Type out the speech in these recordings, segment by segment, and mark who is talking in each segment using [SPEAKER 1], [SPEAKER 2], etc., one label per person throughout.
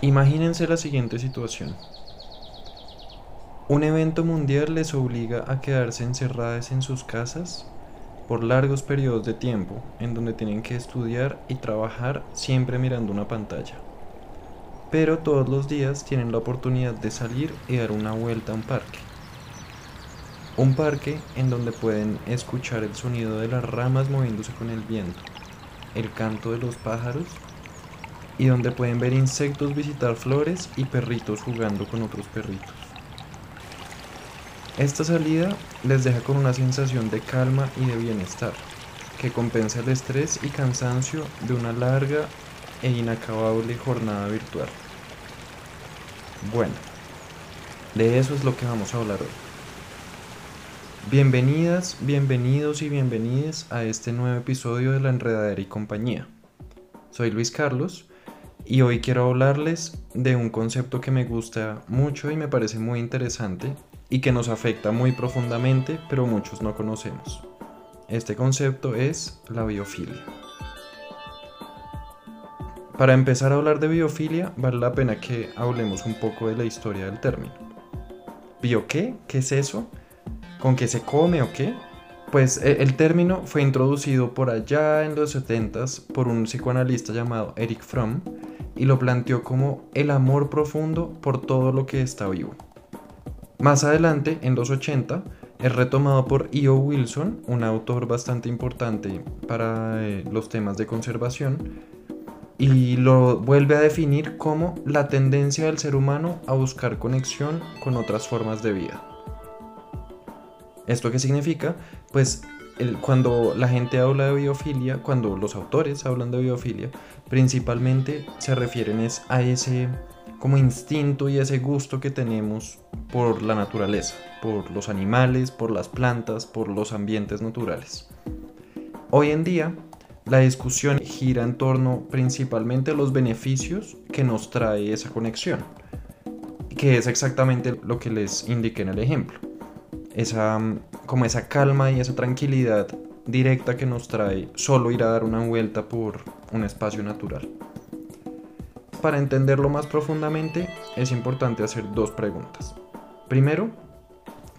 [SPEAKER 1] Imagínense la siguiente situación. Un evento mundial les obliga a quedarse encerradas en sus casas por largos periodos de tiempo en donde tienen que estudiar y trabajar siempre mirando una pantalla. Pero todos los días tienen la oportunidad de salir y dar una vuelta a un parque. Un parque en donde pueden escuchar el sonido de las ramas moviéndose con el viento, el canto de los pájaros y donde pueden ver insectos visitar flores y perritos jugando con otros perritos. Esta salida les deja con una sensación de calma y de bienestar, que compensa el estrés y cansancio de una larga e inacabable jornada virtual. Bueno, de eso es lo que vamos a hablar hoy. Bienvenidas, bienvenidos y bienvenidas a este nuevo episodio de La Enredadera y Compañía. Soy Luis Carlos y hoy quiero hablarles de un concepto que me gusta mucho y me parece muy interesante y que nos afecta muy profundamente, pero muchos no conocemos. Este concepto es la biofilia. Para empezar a hablar de biofilia, vale la pena que hablemos un poco de la historia del término. ¿Bio qué? ¿Qué es eso? ¿Con qué se come o qué? Pues e, el término fue introducido por allá en los 70s por un psicoanalista llamado Eric Fromm y lo planteó como el amor profundo por todo lo que está vivo. Más adelante, en los 80, es retomado por E.O. Wilson, un autor bastante importante para eh, los temas de conservación, y lo vuelve a definir como la tendencia del ser humano a buscar conexión con otras formas de vida. ¿Esto qué significa? Pues cuando la gente habla de biofilia, cuando los autores hablan de biofilia, principalmente se refieren es a ese como instinto y ese gusto que tenemos por la naturaleza, por los animales, por las plantas, por los ambientes naturales. Hoy en día, la discusión gira en torno principalmente a los beneficios que nos trae esa conexión, que es exactamente lo que les indiqué en el ejemplo esa, como esa calma y esa tranquilidad directa que nos trae solo ir a dar una vuelta por un espacio natural. Para entenderlo más profundamente es importante hacer dos preguntas. Primero,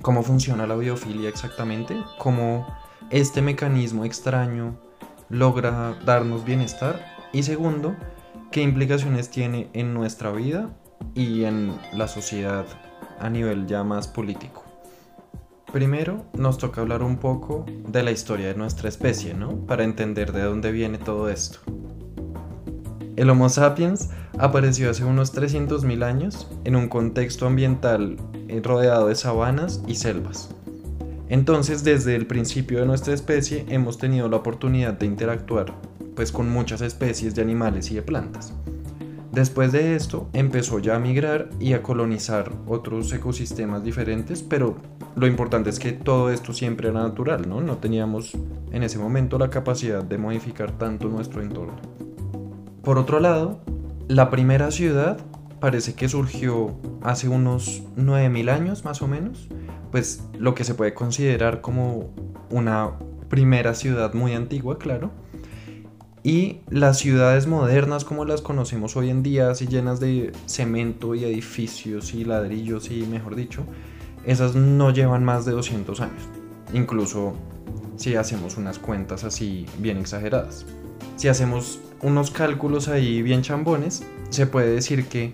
[SPEAKER 1] ¿cómo funciona la biofilia exactamente? ¿Cómo este mecanismo extraño logra darnos bienestar? Y segundo, ¿qué implicaciones tiene en nuestra vida y en la sociedad a nivel ya más político? Primero nos toca hablar un poco de la historia de nuestra especie, ¿no? Para entender de dónde viene todo esto. El Homo sapiens apareció hace unos 300.000 años en un contexto ambiental eh, rodeado de sabanas y selvas. Entonces, desde el principio de nuestra especie hemos tenido la oportunidad de interactuar pues con muchas especies de animales y de plantas. Después de esto empezó ya a migrar y a colonizar otros ecosistemas diferentes, pero lo importante es que todo esto siempre era natural, ¿no? No teníamos en ese momento la capacidad de modificar tanto nuestro entorno. Por otro lado, la primera ciudad parece que surgió hace unos 9000 años más o menos, pues lo que se puede considerar como una primera ciudad muy antigua, claro. Y las ciudades modernas como las conocemos hoy en día, así llenas de cemento y edificios y ladrillos y mejor dicho, esas no llevan más de 200 años, incluso si hacemos unas cuentas así bien exageradas. Si hacemos unos cálculos ahí bien chambones, se puede decir que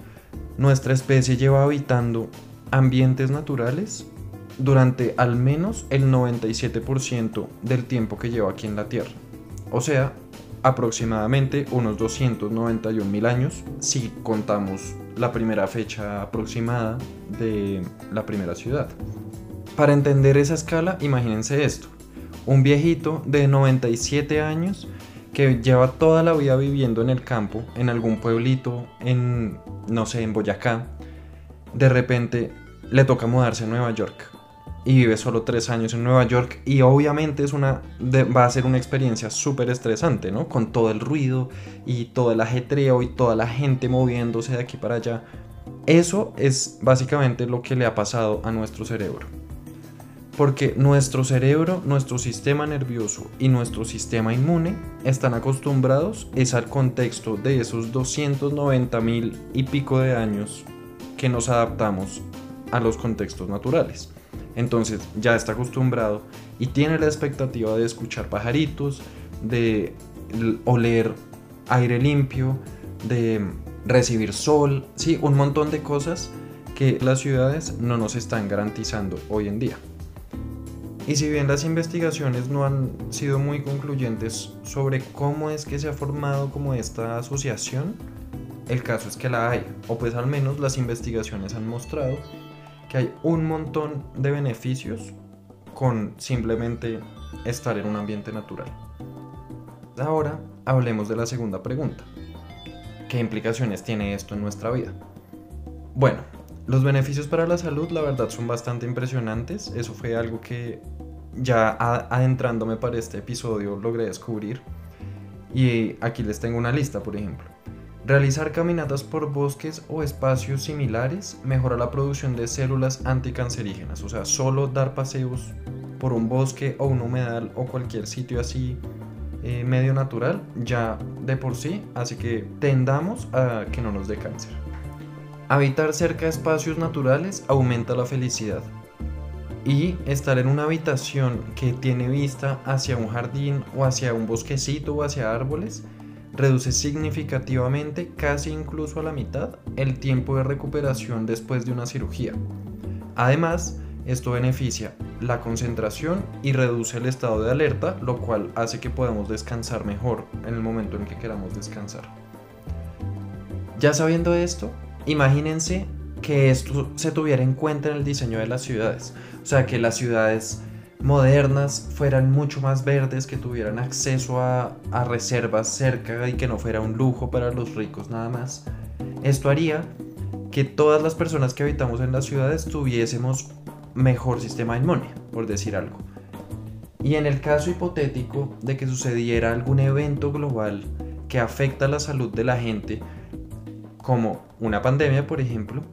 [SPEAKER 1] nuestra especie lleva habitando ambientes naturales durante al menos el 97% del tiempo que lleva aquí en la Tierra. O sea, aproximadamente unos 291 mil años si contamos la primera fecha aproximada de la primera ciudad. Para entender esa escala, imagínense esto. Un viejito de 97 años que lleva toda la vida viviendo en el campo, en algún pueblito, en, no sé, en Boyacá, de repente le toca mudarse a Nueva York y vive solo tres años en Nueva York y obviamente es una, va a ser una experiencia súper estresante, ¿no? Con todo el ruido y todo el ajetreo y toda la gente moviéndose de aquí para allá. Eso es básicamente lo que le ha pasado a nuestro cerebro. Porque nuestro cerebro, nuestro sistema nervioso y nuestro sistema inmune están acostumbrados es al contexto de esos 290 mil y pico de años que nos adaptamos a los contextos naturales. Entonces ya está acostumbrado y tiene la expectativa de escuchar pajaritos, de oler aire limpio, de recibir sol, sí, un montón de cosas que las ciudades no nos están garantizando hoy en día. Y si bien las investigaciones no han sido muy concluyentes sobre cómo es que se ha formado como esta asociación, el caso es que la hay, o pues al menos las investigaciones han mostrado que hay un montón de beneficios con simplemente estar en un ambiente natural. Ahora hablemos de la segunda pregunta. ¿Qué implicaciones tiene esto en nuestra vida? Bueno, los beneficios para la salud la verdad son bastante impresionantes. Eso fue algo que ya adentrándome para este episodio logré descubrir. Y aquí les tengo una lista, por ejemplo. Realizar caminatas por bosques o espacios similares mejora la producción de células anticancerígenas. O sea, solo dar paseos por un bosque o un humedal o cualquier sitio así eh, medio natural ya de por sí, así que tendamos a que no nos dé cáncer. Habitar cerca de espacios naturales aumenta la felicidad. Y estar en una habitación que tiene vista hacia un jardín o hacia un bosquecito o hacia árboles reduce significativamente, casi incluso a la mitad, el tiempo de recuperación después de una cirugía. Además, esto beneficia la concentración y reduce el estado de alerta, lo cual hace que podamos descansar mejor en el momento en que queramos descansar. Ya sabiendo esto, imagínense que esto se tuviera en cuenta en el diseño de las ciudades. O sea, que las ciudades modernas fueran mucho más verdes, que tuvieran acceso a, reservas cerca y que no fuera un lujo para los ricos nada más. Esto haría que todas las personas que habitamos en las ciudades tuviésemos mejor sistema inmune, por decir algo. Y en el caso hipotético de que sucediera algún evento global que afecta la salud de la gente, como una pandemia por ejemplo,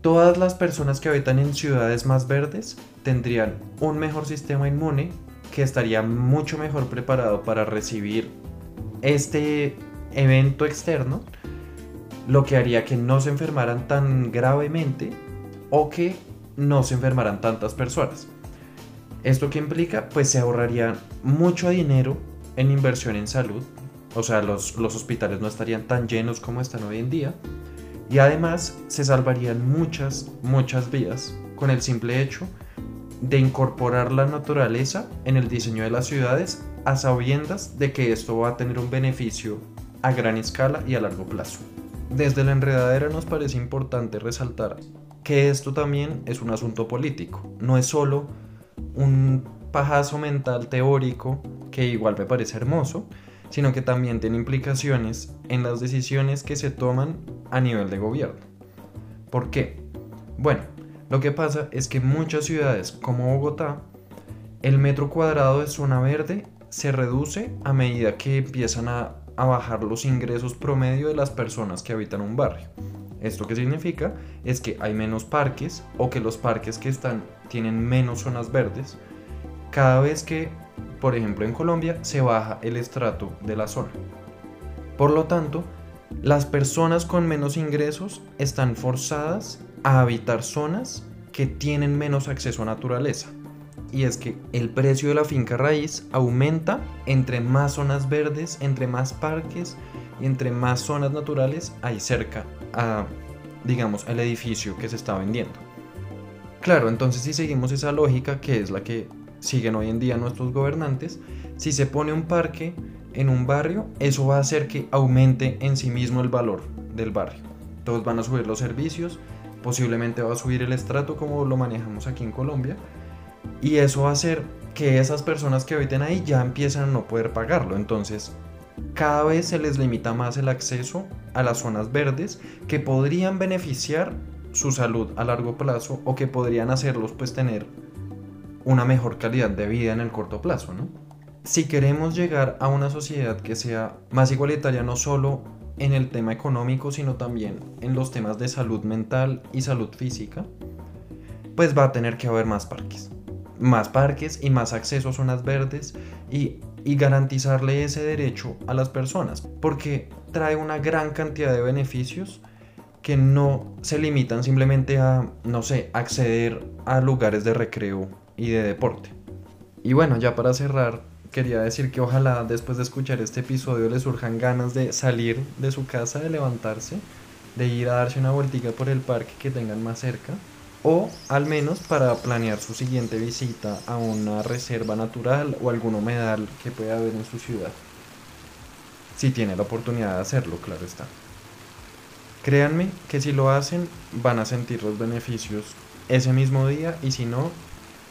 [SPEAKER 1] todas las personas que habitan en ciudades más verdes tendrían un mejor sistema inmune que estaría mucho mejor preparado para recibir este evento externo, lo que haría que no se enfermaran tan gravemente o que no se enfermarán tantas personas. ¿Esto qué implica? Pues se ahorraría mucho dinero en inversión en salud, o sea, los, los hospitales no estarían tan llenos como están hoy en día, y además se salvarían muchas, muchas vidas con el simple hecho de incorporar la naturaleza en el diseño de las ciudades a sabiendas de que esto va a tener un beneficio a gran escala y a largo plazo. Desde la enredadera nos parece importante resaltar que esto también es un asunto político, no es solo un pajazo mental teórico que igual me parece hermoso, sino que también tiene implicaciones en las decisiones que se toman a nivel de gobierno. ¿Por qué? Bueno, lo que pasa es que en muchas ciudades como Bogotá, el metro cuadrado de zona verde se reduce a medida que empiezan a, a bajar los ingresos promedio de las personas que habitan un barrio. ¿Esto qué significa? Es que hay menos parques o que los parques que están tienen menos zonas verdes cada vez que, por ejemplo en Colombia, se baja el estrato de la zona. Por lo tanto, las personas con menos ingresos están forzadas a habitar zonas que tienen menos acceso a naturaleza. Y es que el precio de la finca raíz aumenta entre más zonas verdes, entre más parques y entre más zonas naturales hay cerca a, digamos, el edificio que se está vendiendo. Claro, entonces si seguimos esa lógica, que es la que siguen hoy en día nuestros gobernantes, si se pone un parque en un barrio, eso va a hacer que aumente en sí mismo el valor del barrio. Todos van a subir los servicios, posiblemente va a subir el estrato como lo manejamos aquí en Colombia, y eso va a hacer que esas personas que habiten ahí ya empiezan a no poder pagarlo. Entonces, cada vez se les limita más el acceso a las zonas verdes que podrían beneficiar su salud a largo plazo o que podrían hacerlos pues tener una mejor calidad de vida en el corto plazo, ¿no? Si queremos llegar a una sociedad que sea más igualitaria no solo en el tema económico, sino también en los temas de salud mental y salud física, pues va a tener que haber más parques. más parques y más acceso a zonas verdes y, y garantizarle ese derecho a las personas, porque trae una gran cantidad de beneficios que no se limitan simplemente a, no sé, acceder a lugares de recreo y de deporte. Y bueno, ya para cerrar, quería decir que ojalá después de escuchar este episodio le surjan ganas de salir de su casa, de levantarse, de ir a darse una vueltica por el parque que tengan más cerca, o al menos para planear su siguiente visita a una reserva natural o algún humedal que pueda haber en su ciudad. Si tiene la oportunidad de hacerlo, claro está. Créanme que si lo hacen van a sentir los beneficios ese mismo día y si no,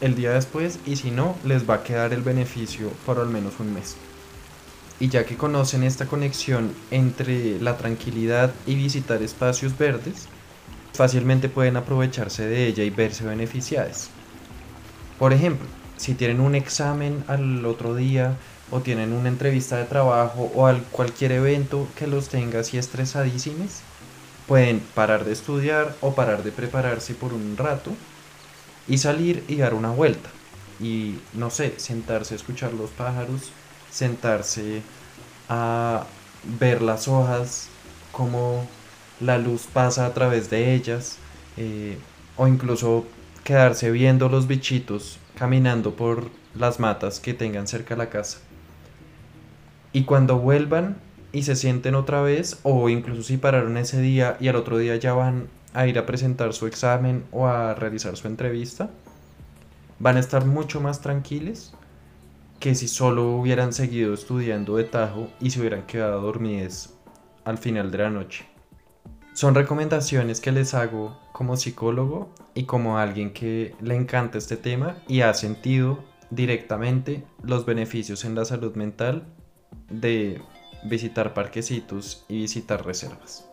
[SPEAKER 1] el día después y si no, les va a quedar el beneficio por al menos un mes. Y ya que conocen esta conexión entre la tranquilidad y visitar espacios verdes, fácilmente pueden aprovecharse de ella y verse beneficiados. Por ejemplo, si tienen un examen al otro día o tienen una entrevista de trabajo o cualquier evento que los tenga así estresadísimos, Pueden parar de estudiar o parar de prepararse por un rato y salir y dar una vuelta. Y no sé, sentarse a escuchar los pájaros, sentarse a ver las hojas, cómo la luz pasa a través de ellas, eh, o incluso quedarse viendo los bichitos caminando por las matas que tengan cerca la casa. Y cuando vuelvan, y se sienten otra vez o incluso si pararon ese día y al otro día ya van a ir a presentar su examen o a realizar su entrevista, van a estar mucho más tranquilos que si solo hubieran seguido estudiando de tajo y se hubieran quedado dormidos al final de la noche. Son recomendaciones que les hago como psicólogo y como alguien que le encanta este tema y ha sentido directamente los beneficios en la salud mental de visitar parquecitos y visitar reservas.